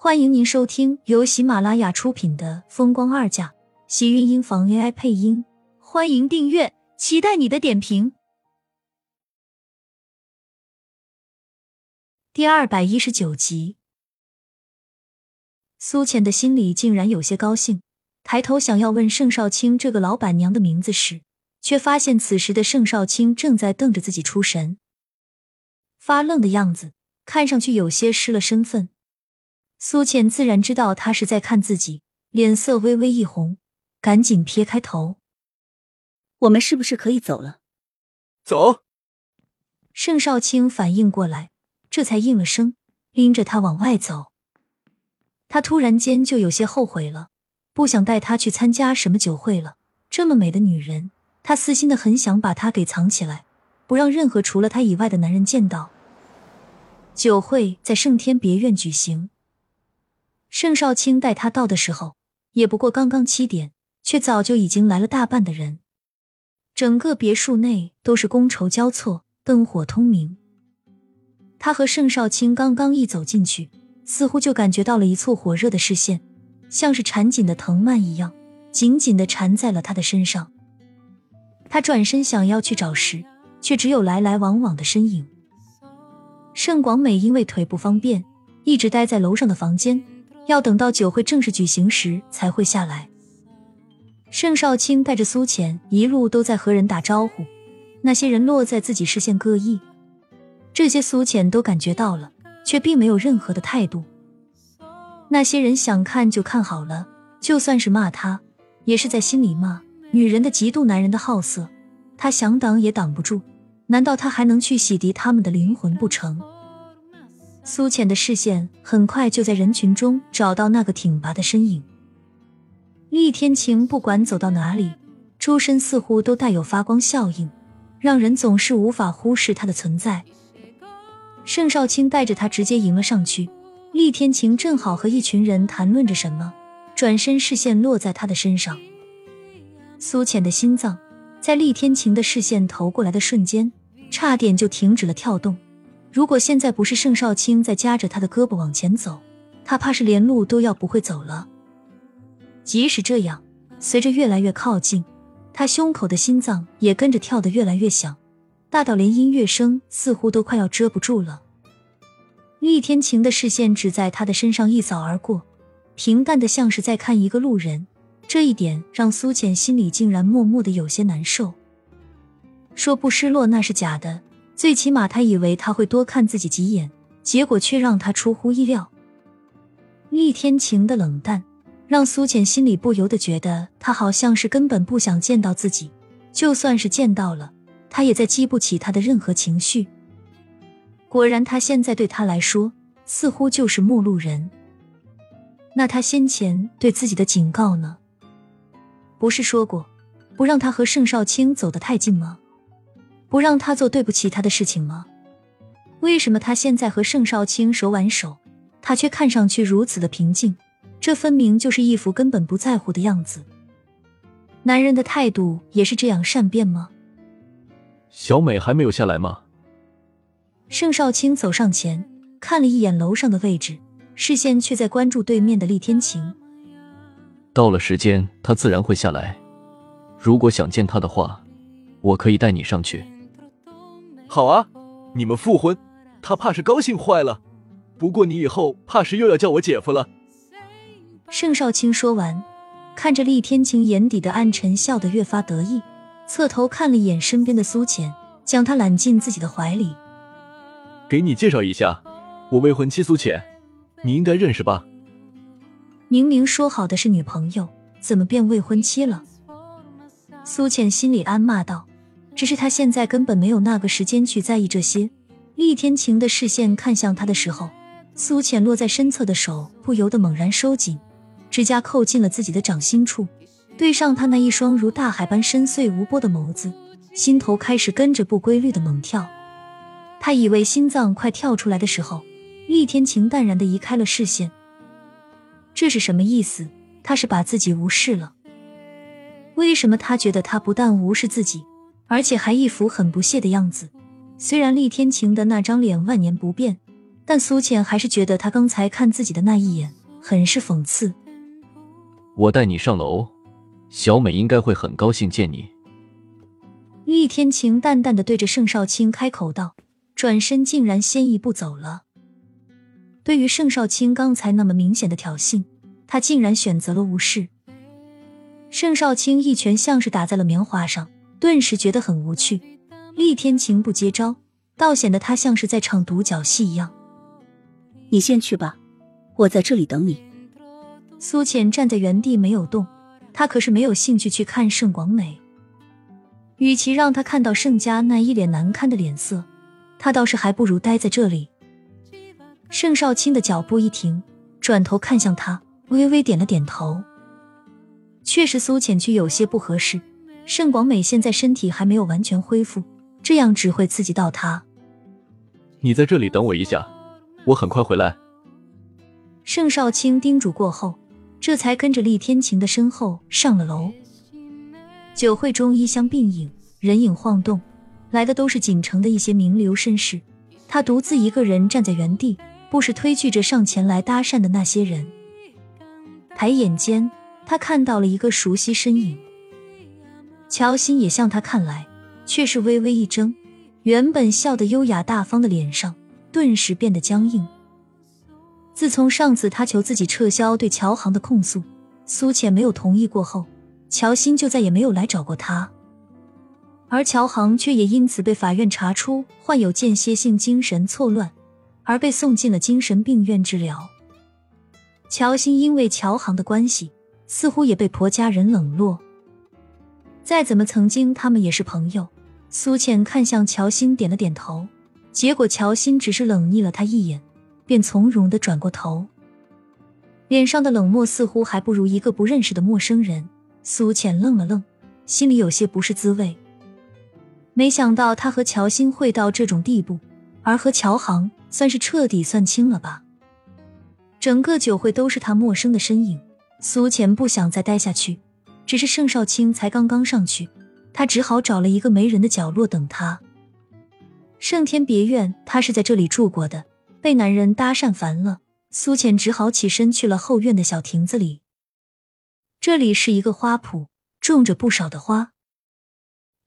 欢迎您收听由喜马拉雅出品的《风光二嫁》，喜运音房 AI 配音。欢迎订阅，期待你的点评。第二百一十九集，苏浅的心里竟然有些高兴，抬头想要问盛少卿这个老板娘的名字时，却发现此时的盛少卿正在瞪着自己出神，发愣的样子，看上去有些失了身份。苏浅自然知道他是在看自己，脸色微微一红，赶紧撇开头。我们是不是可以走了？走。盛少卿反应过来，这才应了声，拎着他往外走。他突然间就有些后悔了，不想带她去参加什么酒会了。这么美的女人，他私心的很想把她给藏起来，不让任何除了他以外的男人见到。酒会在盛天别院举行。盛少卿带他到的时候，也不过刚刚七点，却早就已经来了大半的人。整个别墅内都是觥筹交错，灯火通明。他和盛少卿刚刚一走进去，似乎就感觉到了一簇火热的视线，像是缠紧的藤蔓一样，紧紧的缠在了他的身上。他转身想要去找时，却只有来来往往的身影。盛广美因为腿不方便，一直待在楼上的房间。要等到酒会正式举行时才会下来。盛少卿带着苏浅一路都在和人打招呼，那些人落在自己视线各异，这些苏浅都感觉到了，却并没有任何的态度。那些人想看就看好了，就算是骂他，也是在心里骂。女人的嫉妒，男人的好色，他想挡也挡不住。难道他还能去洗涤他们的灵魂不成？苏浅的视线很快就在人群中找到那个挺拔的身影。厉天晴不管走到哪里，周身似乎都带有发光效应，让人总是无法忽视他的存在。盛少卿带着他直接迎了上去，厉天晴正好和一群人谈论着什么，转身视线落在他的身上。苏浅的心脏在厉天晴的视线投过来的瞬间，差点就停止了跳动。如果现在不是盛少卿在夹着他的胳膊往前走，他怕是连路都要不会走了。即使这样，随着越来越靠近，他胸口的心脏也跟着跳得越来越响，大到连音乐声似乎都快要遮不住了。厉天晴的视线只在他的身上一扫而过，平淡的像是在看一个路人，这一点让苏浅心里竟然默默的有些难受。说不失落那是假的。最起码，他以为他会多看自己几眼，结果却让他出乎意料。厉天晴的冷淡让苏浅心里不由得觉得他好像是根本不想见到自己，就算是见到了，他也在激不起他的任何情绪。果然，他现在对他来说似乎就是陌路人。那他先前对自己的警告呢？不是说过不让他和盛少卿走得太近吗？不让他做对不起他的事情吗？为什么他现在和盛少卿手挽手，他却看上去如此的平静？这分明就是一副根本不在乎的样子。男人的态度也是这样善变吗？小美还没有下来吗？盛少卿走上前看了一眼楼上的位置，视线却在关注对面的厉天晴。到了时间，他自然会下来。如果想见他的话，我可以带你上去。好啊，你们复婚，他怕是高兴坏了。不过你以后怕是又要叫我姐夫了。盛少卿说完，看着厉天晴眼底的暗沉，笑得越发得意，侧头看了一眼身边的苏浅，将她揽进自己的怀里。给你介绍一下，我未婚妻苏浅，你应该认识吧？明明说好的是女朋友，怎么变未婚妻了？苏浅心里暗骂道。只是他现在根本没有那个时间去在意这些。厉天晴的视线看向他的时候，苏浅落在身侧的手不由得猛然收紧，指甲扣进了自己的掌心处，对上他那一双如大海般深邃无波的眸子，心头开始跟着不规律的猛跳。他以为心脏快跳出来的时候，厉天晴淡然的移开了视线。这是什么意思？他是把自己无视了？为什么他觉得他不但无视自己？而且还一副很不屑的样子。虽然厉天晴的那张脸万年不变，但苏浅还是觉得他刚才看自己的那一眼很是讽刺。我带你上楼，小美应该会很高兴见你。厉天晴淡淡的对着盛少卿开口道，转身竟然先一步走了。对于盛少卿刚才那么明显的挑衅，他竟然选择了无视。盛少卿一拳像是打在了棉花上，顿时觉得很无趣。厉天晴不接招，倒显得他像是在唱独角戏一样。你先去吧，我在这里等你。苏浅站在原地没有动，他可是没有兴趣去看盛广美。与其让他看到盛家那一脸难堪的脸色，他倒是还不如待在这里。盛少卿的脚步一停，转头看向他，微微点了点头。确实，苏浅去有些不合适。盛广美现在身体还没有完全恢复，这样只会刺激到她。你在这里等我一下。我很快回来。盛少卿叮嘱过后，这才跟着厉天晴的身后上了楼。酒会中衣香鬓影，人影晃动，来的都是锦城的一些名流绅士。他独自一个人站在原地，不时推拒着上前来搭讪的那些人。抬眼间，他看到了一个熟悉身影。乔欣也向他看来，却是微微一怔，原本笑得优雅大方的脸上。顿时变得僵硬。自从上次他求自己撤销对乔航的控诉，苏浅没有同意过后，乔欣就再也没有来找过他。而乔航却也因此被法院查出患有间歇性精神错乱，而被送进了精神病院治疗。乔欣因为乔航的关系，似乎也被婆家人冷落。再怎么，曾经他们也是朋友。苏浅看向乔欣，点了点头。结果乔欣只是冷睨了他一眼，便从容的转过头，脸上的冷漠似乎还不如一个不认识的陌生人。苏浅愣了愣，心里有些不是滋味。没想到他和乔欣会到这种地步，而和乔航算是彻底算清了吧。整个酒会都是他陌生的身影，苏浅不想再待下去。只是盛少卿才刚刚上去，他只好找了一个没人的角落等他。盛天别院，他是在这里住过的。被男人搭讪烦了，苏浅只好起身去了后院的小亭子里。这里是一个花圃，种着不少的花。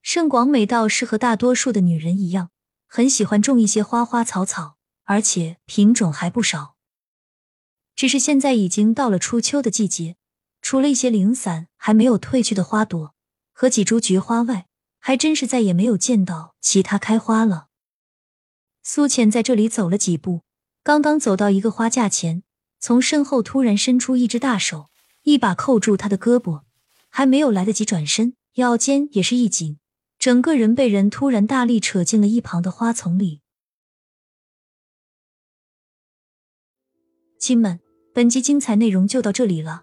盛广美倒是和大多数的女人一样，很喜欢种一些花花草草，而且品种还不少。只是现在已经到了初秋的季节，除了一些零散还没有褪去的花朵和几株菊花外，还真是再也没有见到其他开花了。苏浅在这里走了几步，刚刚走到一个花架前，从身后突然伸出一只大手，一把扣住他的胳膊，还没有来得及转身，腰间也是一紧，整个人被人突然大力扯进了一旁的花丛里。亲们，本集精彩内容就到这里了，